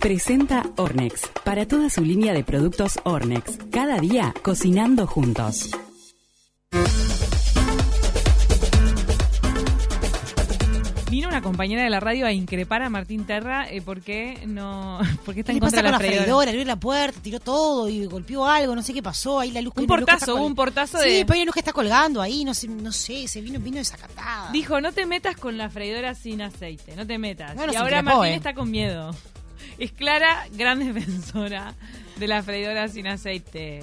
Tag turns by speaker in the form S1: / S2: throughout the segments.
S1: Presenta Ornex. Para toda su línea de productos Ornex. Cada día cocinando juntos.
S2: Vino una compañera de la radio a increpar a Martín Terra eh, porque no porque está
S3: ¿Qué
S2: en
S3: le pasa
S2: contra de
S3: con
S2: la
S3: la
S2: freidora.
S3: freidora? Abrió la puerta, tiró todo y golpeó algo, no sé qué pasó. Ahí la luz
S2: Un portazo, hubo un portazo
S3: Sí,
S2: de-
S3: pero hay una luz que está colgando ahí, no sé, no sé se vino, vino desacatada.
S2: Dijo, no te metas con la freidora sin aceite, no te metas.
S3: Bueno,
S2: y
S3: se
S2: ahora
S3: increpó,
S2: Martín
S3: eh.
S2: está con miedo. Es Clara, gran defensora de la freidora sin aceite.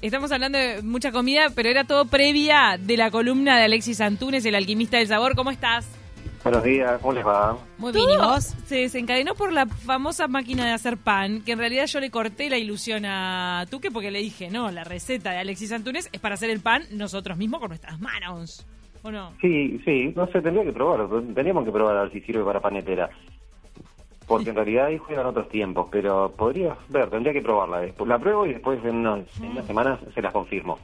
S2: Estamos hablando de mucha comida, pero era todo previa de la columna de Alexis Antunes, el alquimista del sabor. ¿Cómo estás?
S4: Buenos días, ¿cómo les va?
S3: Muy bien, ¿y vos?
S2: Se desencadenó por la famosa máquina de hacer pan, que en realidad yo le corté la ilusión a Tuque porque le dije, no, la receta de Alexis Antunes es para hacer el pan nosotros mismos con nuestras manos. ¿O no?
S4: Sí, sí, no sé, tendría que probarlo. Teníamos que probar a ver si sirve para panetera. Porque en realidad ahí juegan otros tiempos, pero podría ver, tendría que probarla. Después la pruebo y después en unas, en unas semanas se las confirmo.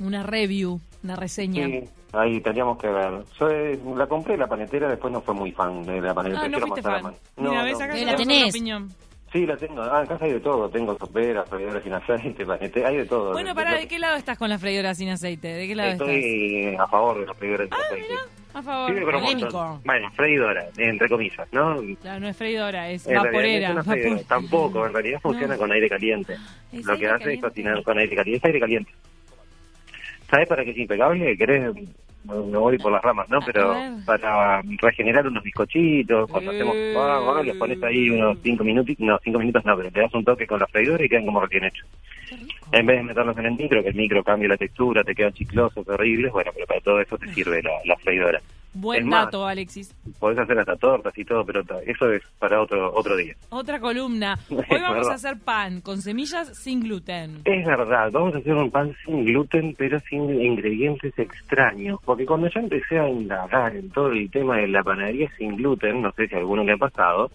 S2: Una review, una reseña.
S4: Sí, ahí tendríamos que ver. Yo eh, la compré la panetera, después no fue muy fan de la panetera.
S2: Ah, no fuiste fan.
S4: mano.
S2: Mira,
S4: No,
S2: ves
S4: no.
S2: acá
S3: Eh, la tenés.
S2: opinión.
S4: Sí, la tengo. Ah, en casa hay de todo. Tengo soperas, freidoras sin aceite, panetera, hay de todo.
S2: Bueno, pará, ¿de qué lado estás con la freidora sin aceite? ¿De qué lado estás?
S4: Estoy a favor de las freidoras sin
S2: Ah,
S4: aceite.
S2: mira, a favor.
S4: Sí, pero un. Bueno, freidora, entre comillas, ¿no?
S2: Claro, no es freidora, es
S4: En
S2: vaporera.
S4: no es
S2: vapor-
S4: Tampoco, en realidad funciona
S2: No.
S4: con aire caliente.
S2: ¿Es
S4: Lo que hace
S2: caliente?
S4: es cocinar con aire caliente. Es aire caliente. ¿Sabes para qué es impecable? ¿Querés? No voy por las ramas, ¿no? Pero para regenerar unos bizcochitos, cuando
S2: Eh.
S4: hacemos pan, les pones ahí unos cinco minutos, no, cinco minutos no, pero te das un toque con la freidora y quedan como recién hechos. En vez de meterlos en el micro, que el micro cambie la textura, te quedan chiclosos, horribles, bueno, pero para todo eso te sirve la, la freidora.
S2: Buen
S4: más,
S2: dato, Alexis.
S4: Podés hacer hasta tortas y todo, pero eso es para otro otro día.
S2: Otra columna. Hoy vamos a hacer pan con semillas sin gluten.
S4: Es verdad, vamos a hacer un pan sin gluten, pero sin ingredientes extraños. Porque cuando yo empecé a indagar en todo el tema de la panadería sin gluten, no sé si a alguno le ha pasado,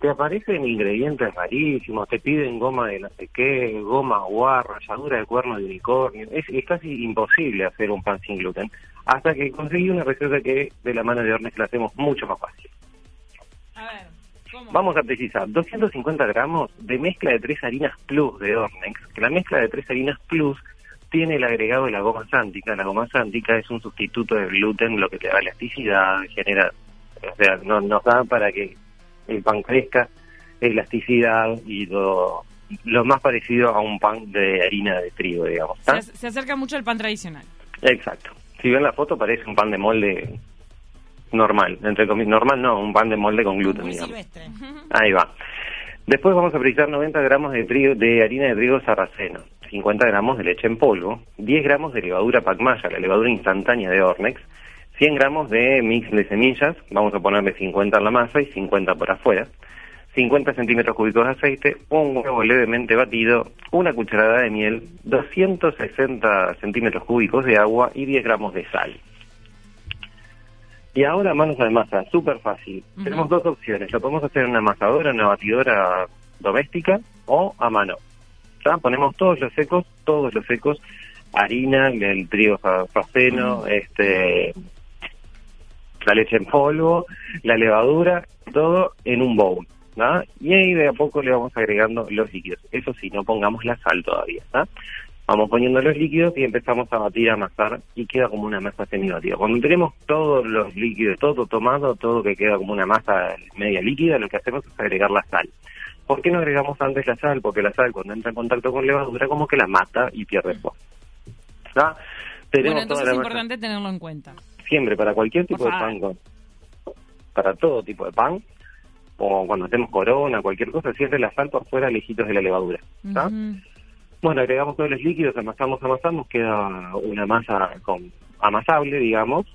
S4: te aparecen ingredientes rarísimos, te piden goma de no sé qué, goma guar, ralladura de cuerno de unicornio. Es, es casi imposible hacer un pan sin gluten. Hasta que conseguí una receta que de la mano de Ornes la hacemos mucho más fácil.
S2: A ver, ¿cómo?
S4: Vamos a precisar 250 gramos de mezcla de tres harinas plus de Ornex. Que la mezcla de tres harinas plus tiene el agregado de la goma sántica. La goma sántica es un sustituto del gluten, lo que te da elasticidad, genera, o sea, no, nos da para que el pan crezca, elasticidad y lo, lo más parecido a un pan de harina de trigo, digamos.
S2: Se, acerca mucho al pan tradicional.
S4: Exacto. Si ven la foto parece un pan de molde normal, entre comillas, normal no, un pan de molde con gluten,
S3: Muy
S4: digamos.
S3: silvestre.
S4: Ahí va. Después vamos a precisar 90 gramos de, trigo, de harina de trigo sarraceno, 50 gramos de leche en polvo, 10 gramos de levadura pacmaya, la levadura instantánea de Ornex, 100 gramos de mix de semillas, vamos a ponerle 50 en la masa y 50 por afuera, 50 centímetros cúbicos de aceite, un huevo levemente batido, una cucharada de miel, 260 centímetros cúbicos de agua y 10 gramos de sal. Y ahora manos a la masa, súper fácil. Tenemos dos opciones, lo podemos hacer en una amasadora, en una batidora doméstica o a mano. ¿Ya? Ponemos todos los secos, todos los secos, harina, el trigo sarraceno, este, la leche en polvo, la levadura, todo en un bowl. ¿tá? Y ahí de a poco le vamos agregando los líquidos. Eso sí, no pongamos la sal todavía. ¿tá? Vamos poniendo los líquidos y empezamos a batir, a amasar y queda como una masa semibatida. Cuando tenemos todos los líquidos, todo tomado, todo que queda como una masa media líquida, lo que hacemos es agregar la sal. ¿Por qué no agregamos antes la sal? Porque la sal cuando entra en contacto con levadura como que la mata y pierde. ¿tá? Tenemos
S2: Bueno, entonces es importante tenerlo en cuenta.
S4: Siempre para cualquier tipo de pan, con- para todo tipo de pan, o cuando hacemos corona, cualquier cosa, siempre la sal por fuera, lejitos de la levadura. Bueno, agregamos todos los líquidos, amasamos, amasamos, queda una masa con amasable, digamos.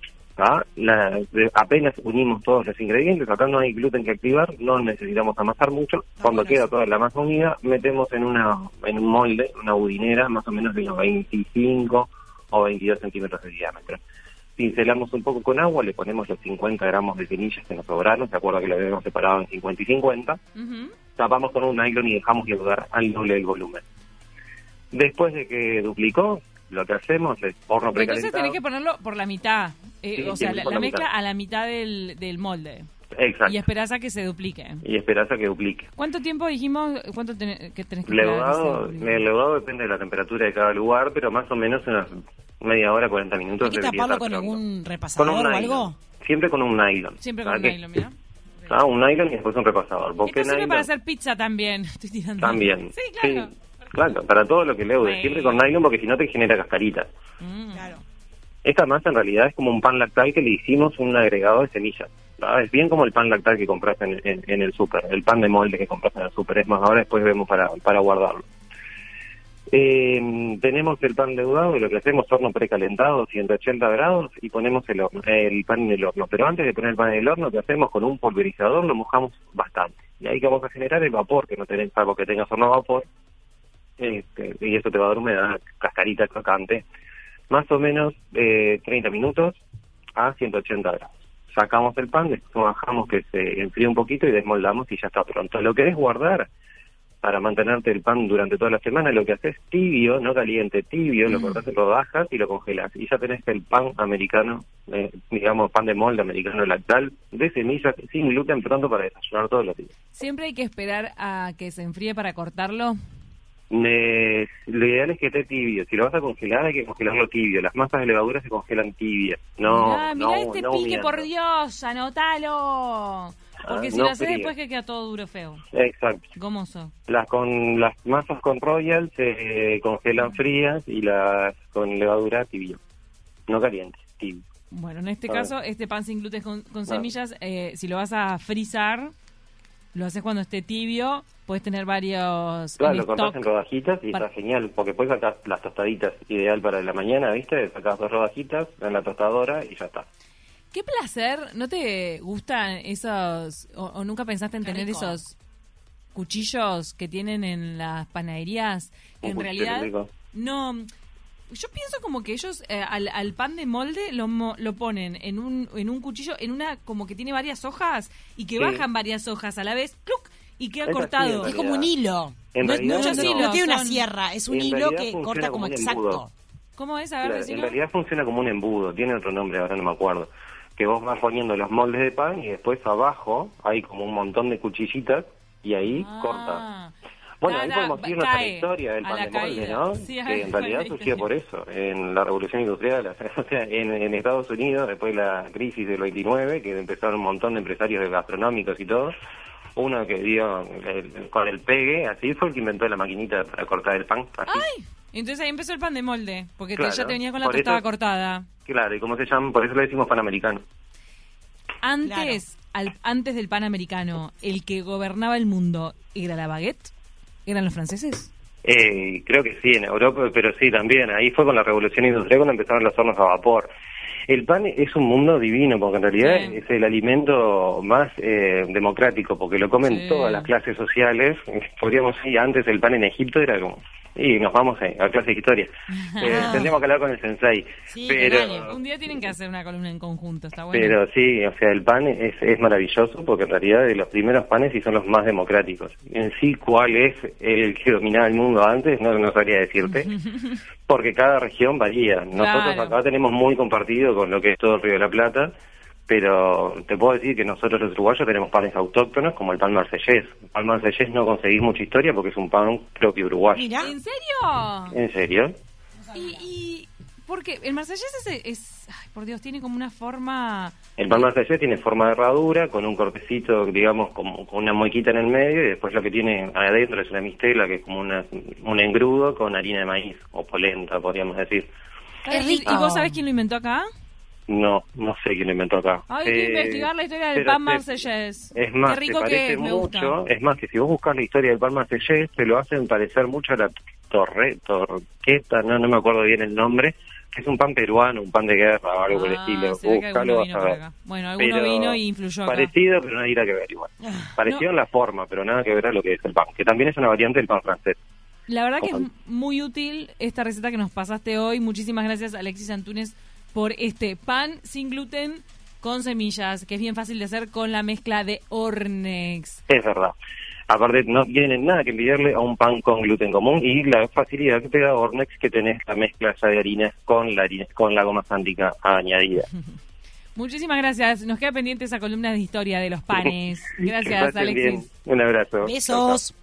S4: La- de- apenas unimos todos los ingredientes, acá no hay gluten que activar, no necesitamos amasar mucho. Cuando
S3: bueno
S4: queda toda la masa unida, metemos en una en un molde, una budinera, más o menos de unos 25 o 22 centímetros de diámetro. Pincelamos un poco con agua, le ponemos los 50 gramos de semillas que nos sobraron, ¿se acuerda que lo habíamos separado en 50 y 50?
S2: Ujú.
S4: tapamos con un nylon y dejamos lugar al doble del volumen. Después de que duplicó, lo que hacemos es horno
S2: Entonces
S4: precalentado.
S2: tenés que ponerlo por la mitad. Eh,
S4: Sí,
S2: o sea, la,
S4: por
S2: la
S4: la
S2: mezcla
S4: mitad.
S2: a la mitad del, del molde.
S4: Exacto.
S2: Y esperás a que se duplique.
S4: Y esperás a que duplique.
S2: ¿Cuánto tiempo dijimos? ¿Cuánto ten- que tenés que
S4: Leudado, el leudado depende de la temperatura de cada lugar, pero más o menos unas media hora, 40 minutos.
S3: ¿Hay que taparlo con
S4: pronto.
S3: algún
S4: Con
S3: repasador
S4: un
S3: o
S4: nylon.
S3: algo?
S4: Siempre con un nylon.
S2: Siempre con un nylon, mira.
S4: Ah, un nylon y después un repasador. ¿Por
S2: Esto
S4: qué
S2: sirve
S4: nylon?
S2: para hacer pizza también. Estoy tirando.
S4: También.
S2: Sí, claro.
S4: claro, para todo lo que leude. Siempre con nylon porque si no te genera cascarita.
S2: Mm.
S3: Claro.
S4: Esta masa en realidad es como un pan lactal que le hicimos un agregado de semillas. ¿Verdad? Es bien como el pan lactal que compras en, el súper, el pan de molde que compras en el súper. Es más, ahora después vemos para, para guardarlo. Eh, tenemos el pan leudado y lo que hacemos horno precalentado, 180 grados, y ponemos el, pan en el horno. Pero antes de poner el pan en el horno, que hacemos con un pulverizador, lo mojamos bastante. Y ahí que vamos a generar el vapor, que no tenés, salvo que tengas horno a vapor, este, y eso te va a dar humedad, cascarita crocante, más o menos eh, 30 minutos a 180 grados. Sacamos el pan, bajamos que se enfríe un poquito y desmoldamos y ya está pronto. Lo querés guardar para mantenerte el pan durante toda la semana, lo que haces tibio, no caliente, tibio, lo cortás en rodajas y lo congelas. Y ya tenés el pan americano, eh, digamos pan de molde americano lactal, de semillas, sin gluten, pronto para desayunar todos los días.
S2: Siempre hay que esperar a que se enfríe para cortarlo.
S4: Eh, lo ideal es que esté tibio. Si lo vas a congelar, hay que congelarlo tibio. Las masas de levadura se congelan tibias. No,
S2: mirá, mirá
S4: no,
S2: este
S4: no
S2: pique, por Dios, anótalo. Porque
S4: Ah,
S2: si
S4: no
S2: lo haces después que queda todo duro feo.
S4: Exacto.
S2: Gomoso.
S4: Las con las masas con royal se congelan frías y las con levadura tibio. No caliente, tibio.
S2: Bueno, en este
S4: A ver.
S2: caso, este pan sin gluten con, con
S4: Ah.
S2: semillas, eh, si lo vas a frizar, lo haces cuando esté tibio, puedes tener varios
S4: Claro, lo cortás en rodajitas y
S2: Para-
S4: está genial, porque puedes sacar las tostaditas, ideal para la mañana, ¿viste? Sacás dos rodajitas en la tostadora y ya está.
S2: Qué placer, ¿no te gustan esos, o, o nunca pensaste en
S3: Qué
S2: tener
S3: rico.
S2: esos cuchillos que tienen en las panaderías? Que
S4: Un
S2: en realidad,
S4: rico.
S2: no, yo pienso como que ellos eh, al, al pan de molde lo, mo- lo ponen en un, en un cuchillo, en una como que tiene varias hojas y que
S4: Sí.
S2: bajan varias hojas a la vez, ¡cluc! Y
S4: Es así,
S2: cortado.
S3: Es como un hilo.
S4: En
S3: no,
S4: realidad
S3: no-
S2: Muchos
S3: no-
S2: hilos
S3: no tiene una
S2: son-
S3: sierra, es un hilo que corta
S4: como
S3: exacto.
S2: ¿Cómo es? A ver,
S4: Claro, en realidad funciona como un embudo, tiene otro nombre, ahora no me acuerdo. Que vos vas poniendo los moldes de pan y después abajo hay como un montón de cuchillitas y ahí
S2: Ah.
S4: corta. Bueno, ahí podemos irnos a la historia del pan de molde,
S2: caída.
S4: ¿no?
S2: Sí,
S4: que en realidad surgió por eso, en la revolución industrial, o sea, en, en Estados Unidos, después de la crisis del 29, que empezaron un montón de empresarios gastronómicos y todo, uno que dio el- con el pegue, así fue el que inventó la maquinita para cortar el pan. Así.
S2: ¡Ay! Entonces ahí empezó el pan de molde, porque te-
S4: Claro,
S2: ya te venía con la tostada
S4: eso-
S2: cortada.
S4: Claro, ¿y cómo se llama? Por eso le decimos pan americano.
S2: Antes, al, antes del pan americano, el que gobernaba el mundo era la baguette, eran los franceses.
S4: Eh, creo que sí, en Europa, pero sí, también. Ahí fue con la revolución industrial cuando empezaron los hornos a vapor. El pan es un mundo divino, porque en realidad
S2: Sí.
S4: es el alimento más eh, democrático, porque lo comen
S2: Sí.
S4: todas las clases sociales. Podríamos decir, antes el pan en Egipto era como... Y nos vamos a clase de historia. Eh, tendríamos que hablar con el sensei.
S3: Sí,
S4: pero.
S2: Un día tienen que hacer una columna en conjunto, está bueno.
S4: pero sí, o sea, el pan es, es maravilloso porque en realidad de los primeros panes y son los más democráticos. En sí, cuál es el que dominaba el mundo antes, no, no sabría decirte, porque cada región varía. Nosotros
S2: Claro.
S4: acá tenemos muy compartido con lo que es todo el Río de la Plata, pero te puedo decir que nosotros los uruguayos tenemos panes autóctonos como el pan marsellés. El pan marsellés no conseguís mucha historia porque es un pan propio uruguayo.
S3: Mira,
S2: ¿En serio?
S4: ¿En serio?
S2: Y, y porque el marsellés es, es ay, por Dios, tiene como una forma
S4: El pan marsellés tiene forma de herradura, con un cortecito, digamos, como con una muequita en el medio, y después lo que tiene adentro es una mistela, que es como una, un engrudo con harina de maíz, o polenta, podríamos decir.
S3: Es
S2: ¿Y-
S3: rico.
S2: ¿Y vos sabés quién lo inventó acá?
S4: No, no sé quién lo inventó acá.
S2: Hay que
S4: Eh,
S2: investigar la historia del pan marsellés.
S4: Es más,
S2: Qué rico que
S4: parece
S2: es, me
S4: mucho,
S2: gusta.
S4: es más, que si vos buscas la historia del pan marsellés, te lo hacen parecer mucho a la torre, torqueta, no, no me acuerdo bien el nombre, que es un pan peruano, un pan de guerra o algo por el
S2: Ah,
S4: estilo.
S2: que
S4: Búscalo, vas a ver.
S2: Bueno, alguno
S4: Pero
S2: vino y influyó acá.
S4: Parecido, pero irá que ver igual. Parecido
S2: No.
S4: en la forma, pero nada que ver a lo que es el pan, que también es una variante del pan francés.
S2: La verdad que es muy útil esta receta que nos pasaste hoy. Muchísimas gracias, Alexis Antunes, por este pan sin gluten con semillas, que es bien fácil de hacer con la mezcla de Ornex.
S4: Es verdad. Aparte, no tiene nada que envidiarle a un pan con gluten común y la facilidad que te da Ornex que tenés la mezcla ya de harinas con la harina, con la goma sándica añadida.
S2: Muchísimas gracias. Nos queda pendiente esa columna de historia de los panes. Gracias,
S4: pasen bien.
S2: Alexis.
S4: Un abrazo.
S3: Besos.